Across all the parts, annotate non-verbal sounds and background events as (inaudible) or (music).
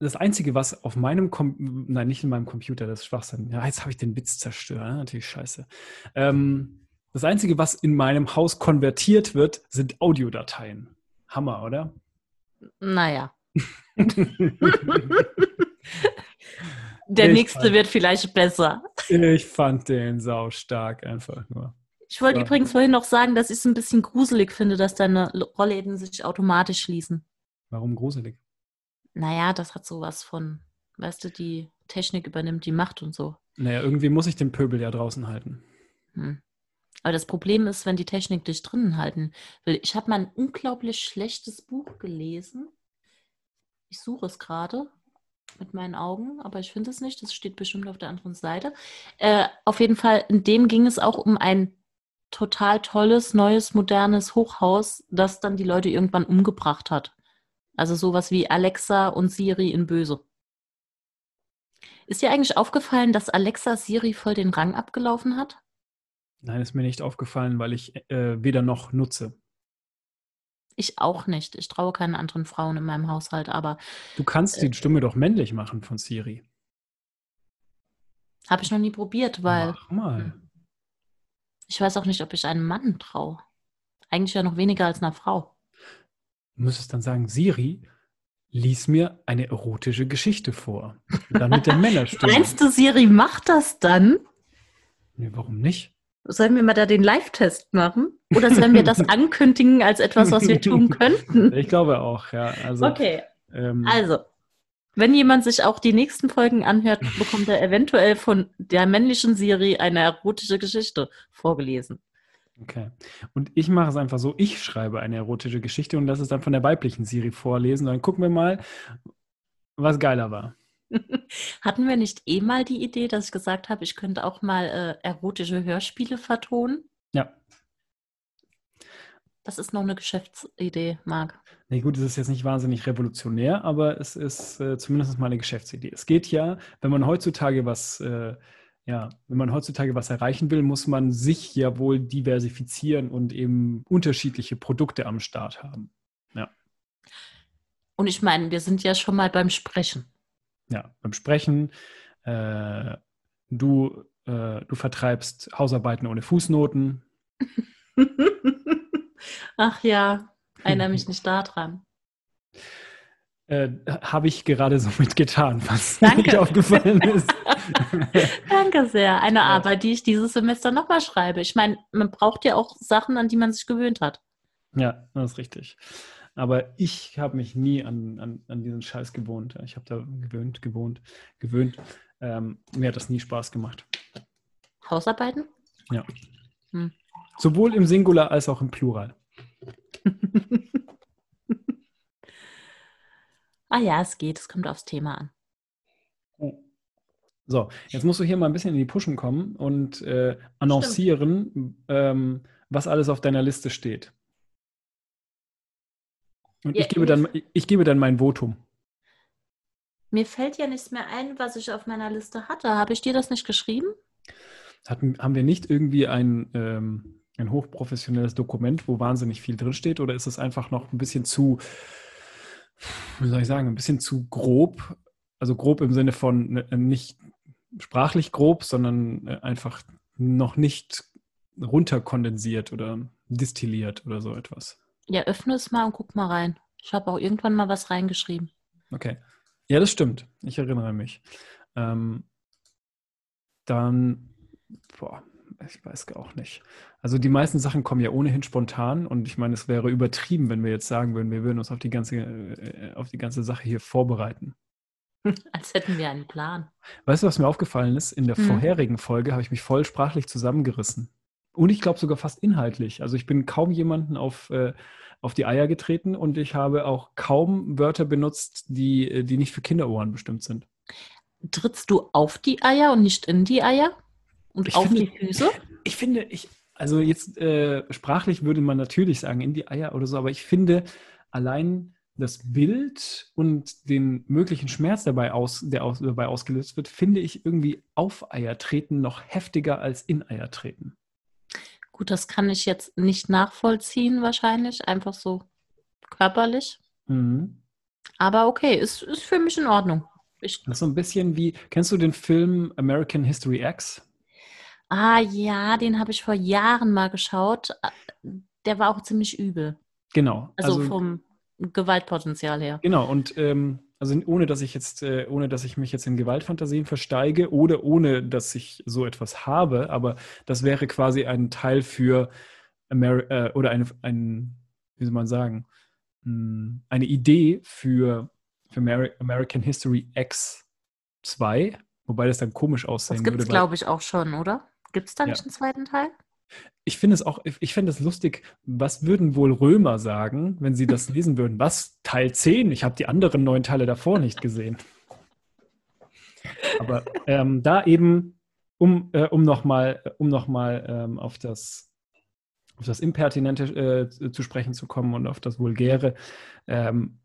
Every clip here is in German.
das Einzige, was auf meinem, Com nein, nicht in meinem Computer, das ist Schwachsinn. Ja, jetzt habe ich den Witz zerstört, ne? natürlich scheiße. Ähm, das Einzige, was in meinem Haus konvertiert wird, sind Audiodateien. Hammer, oder? Naja. (laughs) Der Ich nächste fand- wird vielleicht besser. Ich fand den sau stark einfach nur. Ich wollte Ja. übrigens vorhin noch sagen, dass ich es ein bisschen gruselig finde, dass deine Rollläden sich automatisch schließen. Warum gruselig? Naja, das hat sowas von, weißt du, die Technik übernimmt die Macht und so. Naja, irgendwie muss ich den Pöbel ja draußen halten. Hm. Aber das Problem ist, wenn die Technik dich drinnen halten will. Ich habe mal ein unglaublich schlechtes Buch gelesen. Ich suche es gerade mit meinen Augen, aber ich finde es nicht. Das steht bestimmt auf der anderen Seite. Äh, auf jeden Fall, in dem ging es auch um ein total tolles, neues, modernes Hochhaus, das dann die Leute irgendwann umgebracht hat. Also sowas wie Alexa und Siri in Böse. Ist dir eigentlich aufgefallen, dass Alexa Siri voll den Rang abgelaufen hat? Nein, ist mir nicht aufgefallen, weil ich äh, weder noch nutze. Ich auch nicht. Ich traue keinen anderen Frauen in meinem Haushalt, aber Du kannst Äh. die Stimme doch männlich machen von Siri. habe ich noch nie probiert, weil Mach mal. ich weiß auch nicht, ob ich einem Mann traue. Eigentlich ja noch weniger als einer Frau. Müsstest dann sagen, Siri, lies mir eine erotische Geschichte vor. Und dann mit der Männerstimme. (laughs) Meinst du, Siri macht das dann? Nee, warum nicht? Sollen wir mal da den Live-Test machen? Oder sollen wir das (laughs) ankündigen als etwas, was wir tun könnten? Ich glaube auch, ja. Also, Okay, ähm, also, wenn jemand sich auch die nächsten Folgen anhört, bekommt er eventuell von der männlichen Siri eine erotische Geschichte vorgelesen. Okay. Und ich mache es einfach so, ich schreibe eine erotische Geschichte und lasse es dann von der weiblichen Siri vorlesen. Dann gucken wir mal, was geiler war. (laughs) Hatten wir nicht eh mal die Idee, dass ich gesagt habe, ich könnte auch mal äh, erotische Hörspiele vertonen? Ja. Das ist noch eine Geschäftsidee, Marc. Nee, gut, es ist jetzt nicht wahnsinnig revolutionär, aber es ist äh, zumindest mal eine Geschäftsidee. Es geht ja, wenn man heutzutage was, äh, ja, wenn man heutzutage was erreichen will, muss man sich ja wohl diversifizieren und eben unterschiedliche Produkte am Start haben. Und ich meine, wir sind ja schon mal beim Sprechen. Ja, beim Sprechen, äh, du, äh, du vertreibst Hausarbeiten ohne Fußnoten. (laughs) Ach ja, erinnere mich nicht daran. Äh, Habe ich gerade so (laughs) mitgetan, was Danke. nicht aufgefallen ist. Danke sehr. Eine Ja. Arbeit, die ich dieses Semester nochmal schreibe. Ich meine, man braucht ja auch Sachen, an die man sich gewöhnt hat. Ja, das ist richtig. Aber ich habe mich nie an, an, an diesen Scheiß gewohnt. Ich habe da gewöhnt, gewohnt, gewöhnt. Ähm, mir hat das nie Spaß gemacht. Hausarbeiten? Sowohl im Singular als auch im Plural. (laughs) ah ja, es geht. Es kommt aufs Thema an. So, jetzt musst du hier mal ein bisschen in die Pushen kommen und äh, annoncieren, ähm, was alles auf deiner Liste steht. Und Ja, ich, gebe dann, ich gebe dann mein Votum. Mir fällt ja nichts mehr ein, was ich auf meiner Liste hatte. Habe ich dir das nicht geschrieben? Hatten, haben wir nicht irgendwie ein, ähm, ein hochprofessionelles Dokument, wo wahnsinnig viel drinsteht? Oder ist es einfach noch ein bisschen zu, wie soll ich sagen, ein bisschen zu grob? Also grob im Sinne von äh, nicht sprachlich grob, sondern äh, einfach noch nicht runterkondensiert oder distilliert oder so etwas. Ja, öffne es mal und guck mal rein. Ich habe auch irgendwann mal was reingeschrieben. Okay. Ja, das stimmt. Ich erinnere mich. Ähm, dann, boah, ich weiß auch nicht. Also die meisten Sachen kommen ja ohnehin spontan und ich meine, es wäre übertrieben, wenn wir jetzt sagen würden, wir würden uns auf die ganze, äh, auf die ganze Sache hier vorbereiten. (laughs) Als hätten wir einen Plan. Weißt du, was mir aufgefallen ist? In der Hm. vorherigen Folge habe ich mich voll sprachlich zusammengerissen. Und ich glaube sogar fast inhaltlich. Also ich bin kaum jemanden auf, äh, auf die Eier getreten und ich habe auch kaum Wörter benutzt, die, äh, die nicht für Kinderohren bestimmt sind. Trittst du auf die Eier und nicht in die Eier? Und Ich auf finde- die Füße? Ich finde, ich, also jetzt äh, sprachlich würde man natürlich sagen, in die Eier oder so, aber ich finde allein das Bild und den möglichen Schmerz dabei, aus, der aus, dabei ausgelöst wird, finde ich irgendwie auf Eier treten noch heftiger als in Eier treten. Gut, das kann ich jetzt nicht nachvollziehen, wahrscheinlich. Einfach so körperlich. Mhm. Aber okay, ist, ist für mich in Ordnung. Ich, Das ist so ein bisschen wie, kennst du den Film American History X? ah ja, den habe ich vor Jahren mal geschaut. Der war auch ziemlich übel. Genau. Also, vom Gewaltpotenzial her. Genau, und ähm, also ohne dass ich jetzt, äh, ohne dass ich mich jetzt in Gewaltfantasien versteige oder ohne dass ich so etwas habe, aber das wäre quasi ein Teil für Ameri äh, oder eine, ein, wie soll man sagen, mh, eine Idee für, für Ameri American History X2, wobei das dann komisch aussehen Das gibt es, würde. weil- glaube ich, auch schon, oder? Gibt es da Ja. nicht einen zweiten Teil? Ich finde es auch, ich finde es lustig, was würden wohl Römer sagen, wenn sie das (laughs) lesen würden? Was? Teil 10? Ich habe die anderen neun Teile davor nicht gesehen. Aber ähm, da eben, um, äh, um nochmal um noch mal, ähm, auf das, auf das Impertinente äh, zu sprechen zu kommen und auf das Vulgäre, ähm,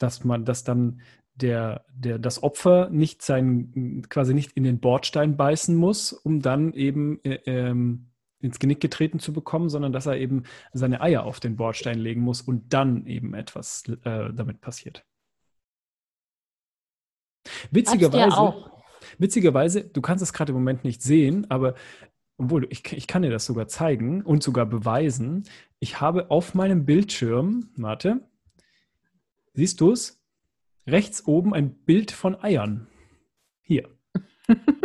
dass man, dass dann der, der, das Opfer nicht sein, quasi nicht in den Bordstein beißen muss, um dann eben äh, ähm, ins Genick getreten zu bekommen, sondern dass er eben seine Eier auf den Bordstein legen muss und dann eben etwas äh, damit passiert. Witzigerweise, witzigerweise, du kannst es gerade im Moment nicht sehen, aber obwohl ich, ich kann dir das sogar zeigen und sogar beweisen. Ich habe auf meinem Bildschirm, warte, siehst du es? Rechts oben ein Bild von Eiern. Hier. (laughs)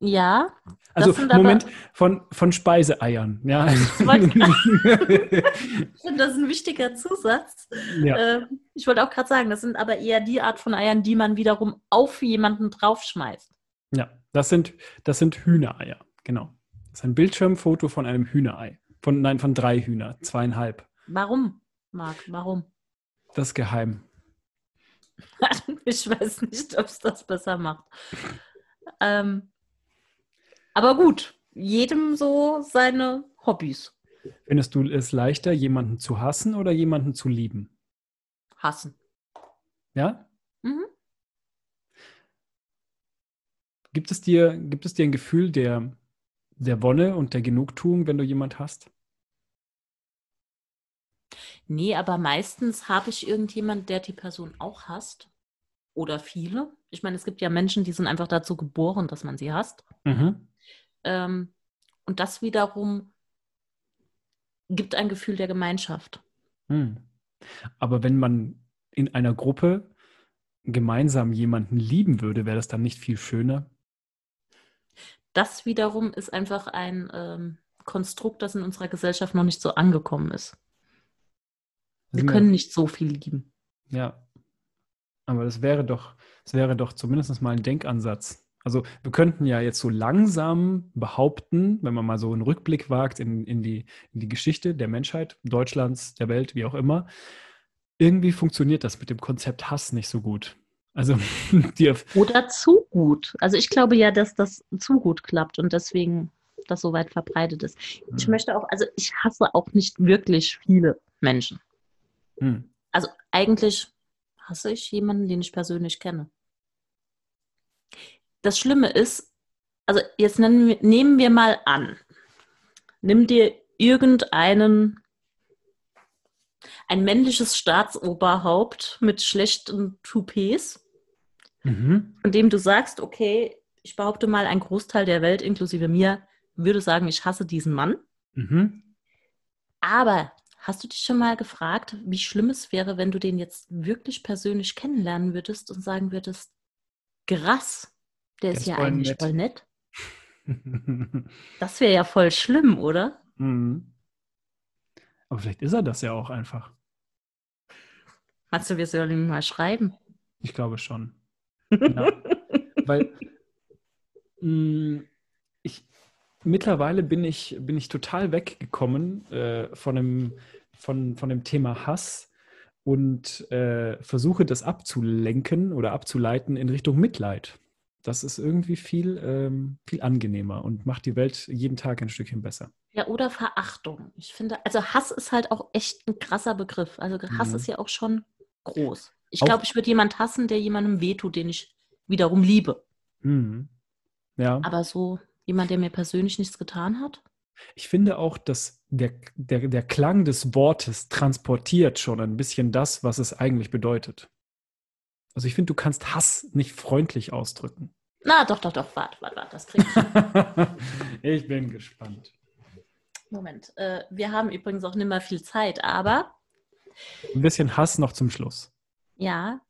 Ja. Also Moment, von, von Speiseeiern. Ja. wollte (laughs) Ich finde, das ist ein wichtiger Zusatz. ja. Ähm, ich wollte auch gerade sagen, das sind aber eher die Art von Eiern, die man wiederum auf jemanden draufschmeißt. ja, das sind, das sind Hühnereier. Genau. Das ist ein Bildschirmfoto von einem Hühnerei. Von, nein, von drei Hühner, zweieinhalb. Warum, Marc? Warum? Das ist geheim. (laughs) ich weiß nicht, ob es das besser macht. Ähm, aber gut, jedem so seine Hobbys Findest du es leichter, jemanden zu hassen oder jemanden zu lieben? hassen. Ja? Mhm. Gibt es dir, gibt es dir ein Gefühl der, der Wonne und der Genugtuung, wenn du jemand hast? Nee, aber meistens habe ich irgendjemand, der die Person auch hasst. Oder viele. Ich meine, es gibt ja Menschen, die sind einfach dazu geboren, dass man sie hasst. Mhm. Ähm, und das wiederum gibt ein Gefühl der Gemeinschaft. Hm. Aber wenn man in einer Gruppe gemeinsam jemanden lieben würde, wäre das dann nicht viel schöner? Das wiederum ist einfach ein ähm, Konstrukt, das in unserer Gesellschaft noch nicht so angekommen ist. Wir Sind wir- können nicht so viel lieben. Ja. Aber das wäre doch, das wäre doch zumindest mal ein Denkansatz. Also wir könnten ja jetzt so langsam behaupten, wenn man mal so einen Rückblick wagt in, in, die, in die Geschichte der Menschheit, Deutschlands, der Welt, wie auch immer, irgendwie funktioniert das mit dem Konzept Hass nicht so gut. Also (laughs) die, Oder zu gut. Also ich glaube ja, dass das zu gut klappt und deswegen das so weit verbreitet ist. Ich Hm. möchte auch, also ich hasse auch nicht wirklich viele Menschen. Hm. Also eigentlich hasse ich jemanden, den ich persönlich kenne. Das Schlimme ist, also jetzt wir, nehmen wir mal an, nimm dir irgendeinen, ein männliches Staatsoberhaupt mit schlechten Toupets, Mhm. von dem du sagst, okay, ich behaupte mal, ein Großteil der Welt, inklusive mir, würde sagen, ich hasse diesen Mann. Mhm. Aber hast du dich schon mal gefragt, wie schlimm es wäre, wenn du den jetzt wirklich persönlich kennenlernen würdest und sagen würdest, krass, der ist ist ja eigentlich nett." voll nett? (laughs) Das wäre ja voll schlimm, oder? Mhm. Aber vielleicht ist er das ja auch einfach. Meinst du, wir sollen ihm mal schreiben? Ich glaube schon. (laughs) Ja. Weil mh, ich mittlerweile bin ich, bin ich total weggekommen äh, von, dem, von, von dem Thema Hass und äh, versuche das abzulenken oder abzuleiten in Richtung Mitleid. Das ist irgendwie viel, ähm, viel angenehmer und macht die Welt jeden Tag ein Stückchen besser. Ja, oder Verachtung. Ich finde, also Hass ist halt auch echt ein krasser Begriff. Also Hass Mhm. ist ja auch schon groß. Ich glaube, ich würde jemanden hassen, der jemandem wehtut, den ich wiederum liebe. Mhm. Ja. Aber so jemand, der mir persönlich nichts getan hat? Ich finde auch, dass der, der, der Klang des Wortes transportiert schon ein bisschen das, was es eigentlich bedeutet. Also ich finde, du kannst Hass nicht freundlich ausdrücken. Na, doch, doch, doch, warte, warte, warte, das krieg ich. (laughs) ich bin gespannt. Moment, äh, wir haben übrigens auch nicht mehr viel Zeit, aber. Ein bisschen Hass noch zum Schluss. Ja.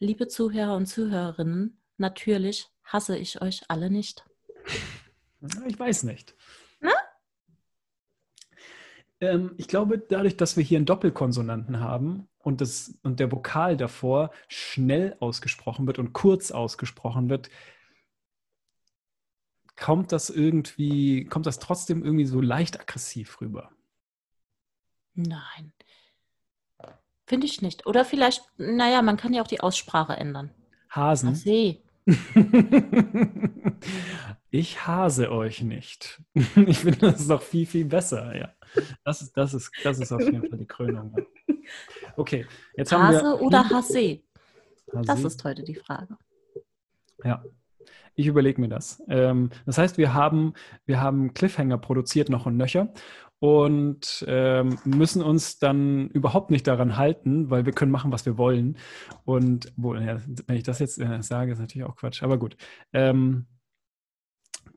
Liebe Zuhörer und Zuhörerinnen, natürlich hasse ich euch alle nicht. (laughs) Ich weiß nicht. Na? Ähm, ich glaube, dadurch, dass wir hier einen Doppelkonsonanten haben und, das, und der Vokal davor schnell ausgesprochen wird und kurz ausgesprochen wird, kommt das irgendwie, kommt das trotzdem irgendwie so leicht aggressiv rüber? Nein. Finde ich nicht. Oder vielleicht, naja, man kann ja auch die Aussprache ändern. Hasen. See. (laughs) ich hase euch nicht. (laughs) Ich finde, das ist doch viel, viel besser, ja. Das ist, das ist, das ist auf jeden Fall die Krönung. Okay, jetzt haben Hase wir. oder Hase? Das ist heute die Frage. Ja, ich überlege mir das. Ähm, das heißt, wir haben, wir haben Cliffhanger produziert noch und nöcher und ähm, müssen uns dann überhaupt nicht daran halten, weil wir können machen, was wir wollen. Und wo, ja, wenn ich das jetzt äh, sage, ist natürlich auch Quatsch, aber gut. Ähm,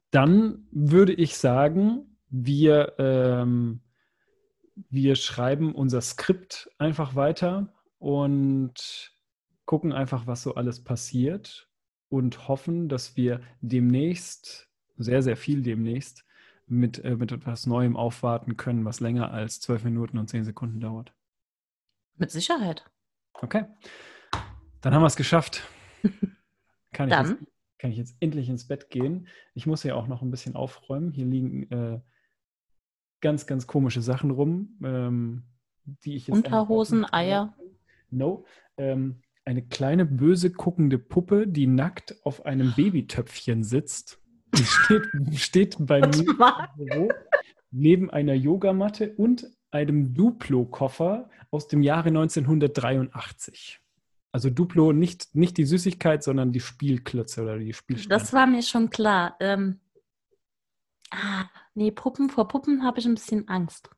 dann würde ich sagen, wir, ähm, wir schreiben unser Skript einfach weiter und gucken einfach, was so alles passiert und hoffen, dass wir demnächst, sehr, sehr viel demnächst, mit, äh, mit etwas Neuem aufwarten können, was länger als zwölf Minuten und zehn Sekunden dauert. Mit Sicherheit. Okay. Dann haben wir es geschafft. (laughs) Kann, Dann. Ich jetzt, kann ich jetzt endlich ins Bett gehen? Ich muss ja auch noch ein bisschen aufräumen. Hier liegen äh, ganz, ganz komische Sachen rum, ähm, die ich jetzt. Unterhosen, Eier. No. Ähm, eine kleine böse guckende Puppe, die nackt auf einem Babytöpfchen sitzt. Die steht, (laughs) steht bei mir im Büro neben einer Yogamatte und einem Duplo-Koffer aus dem Jahre 1983. Also Duplo, nicht, nicht die Süßigkeit, sondern die Spielklötze oder die Spielsteine. Das war mir schon klar. Ähm, ah, nee, Puppen, vor Puppen habe ich ein bisschen Angst.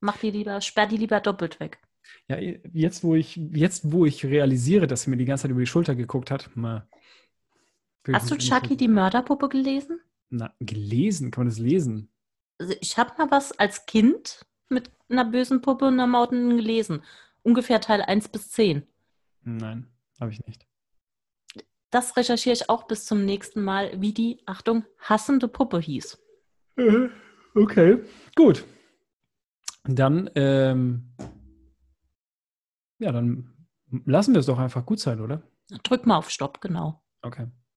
Mach die lieber, sperr die lieber doppelt weg. Ja, jetzt wo ich, jetzt wo ich realisiere, dass sie mir die ganze Zeit über die Schulter geguckt hat, mal. Hast du Chucky die Mörderpuppe gelesen? Na, gelesen? Kann man das lesen? Also ich habe mal was als Kind mit einer bösen Puppe und einer Mauten gelesen. Ungefähr Teil 1 bis 10. Nein, habe ich nicht. Das recherchiere ich auch bis zum nächsten Mal, wie die, Achtung, hassende Puppe hieß. Okay, gut. Dann ähm, ja, dann lassen wir es doch einfach gut sein, oder? Drück mal auf Stopp, genau. Okay.